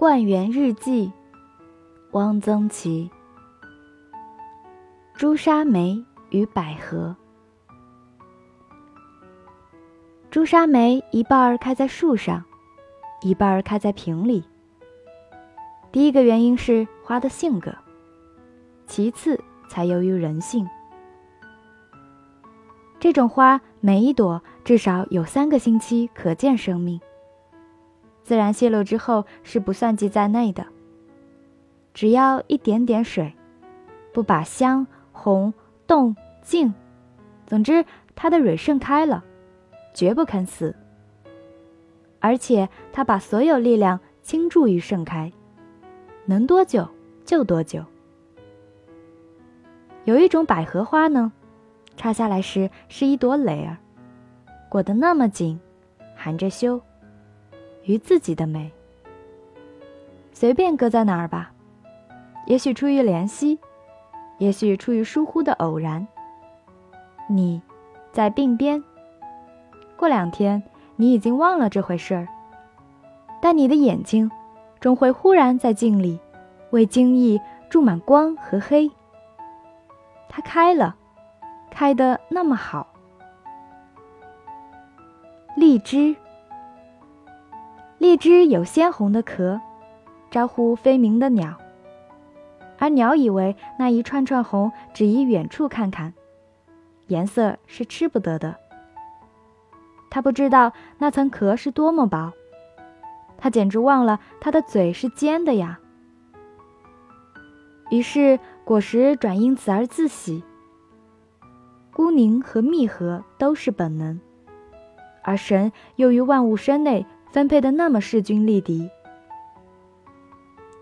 灌园日记，汪曾祺。朱砂梅与百合。朱砂梅一半儿开在树上，一半儿开在瓶里。第一个原因是花的性格，其次才由于人性。这种花每一朵至少有三个星期可见生命。自然泄露之后是不算计在内的。只要一点点水，不把香、红、冻、静，总之它的蕊盛开了，绝不肯死。而且它把所有力量倾注于盛开，能多久就多久。有一种百合花呢，插下来时是一朵蕾儿，裹得那么紧，含着羞。于自己的美，随便搁在哪儿吧。也许出于怜惜，也许出于疏忽的偶然。你，在鬓边。过两天，你已经忘了这回事儿。但你的眼睛，终会忽然在镜里，为惊异注满光和黑。它开了，开得那么好。荔枝。荔枝有鲜红的壳，招呼飞鸣的鸟，而鸟以为那一串串红只宜远处看看，颜色是吃不得的。它不知道那层壳是多么薄，它简直忘了它的嘴是尖的呀。于是果实转因此而自喜。孤宁和密合都是本能，而神又于万物身内。分配的那么势均力敌，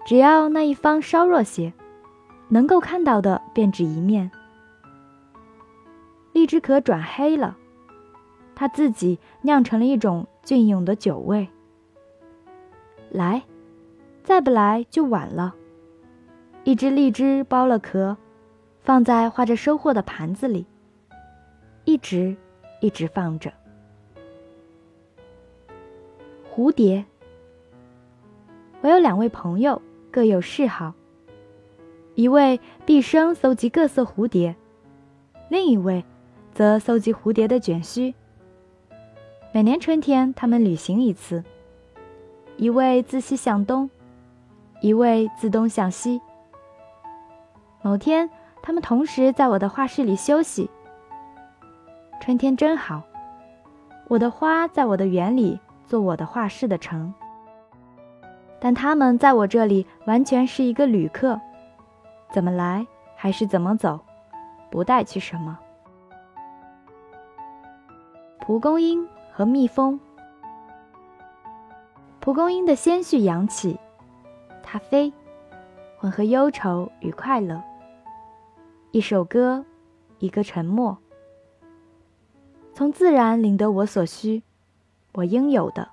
只要那一方稍弱些，能够看到的便只一面。荔枝壳转黑了，它自己酿成了一种隽永的酒味。来，再不来就晚了。一只荔枝剥了壳，放在画着收获的盘子里，一直一直放着。蝴蝶，我有两位朋友，各有嗜好。一位毕生搜集各色蝴蝶，另一位则搜集蝴蝶的卷须。每年春天，他们旅行一次。一位自西向东，一位自东向西。某天，他们同时在我的画室里休息。春天真好，我的花在我的园里。做我的画室的城，但他们在我这里完全是一个旅客，怎么来还是怎么走，不带去什么。蒲公英和蜜蜂，蒲公英的鲜绪扬起，它飞，混合忧愁与快乐。一首歌，一个沉默，从自然领得我所需。我应有的，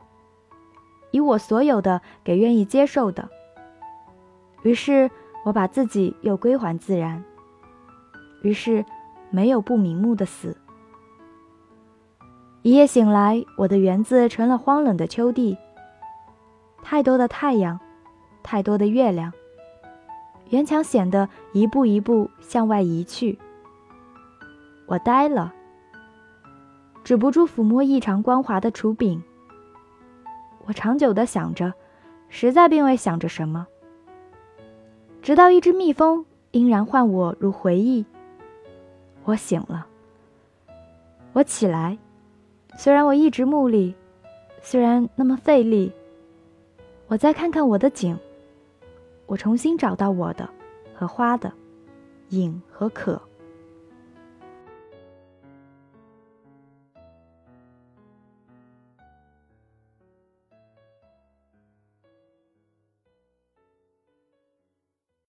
以我所有的给愿意接受的。于是我把自己又归还自然。于是，没有不瞑目的死。一夜醒来，我的园子成了荒冷的秋地。太多的太阳，太多的月亮，园墙显得一步一步向外移去。我呆了。止不住抚摸异常光滑的厨柄。我长久地想着，实在并未想着什么。直到一只蜜蜂应然唤我如回忆，我醒了。我起来，虽然我一直目力，虽然那么费力。我再看看我的景，我重新找到我的和花的影和可。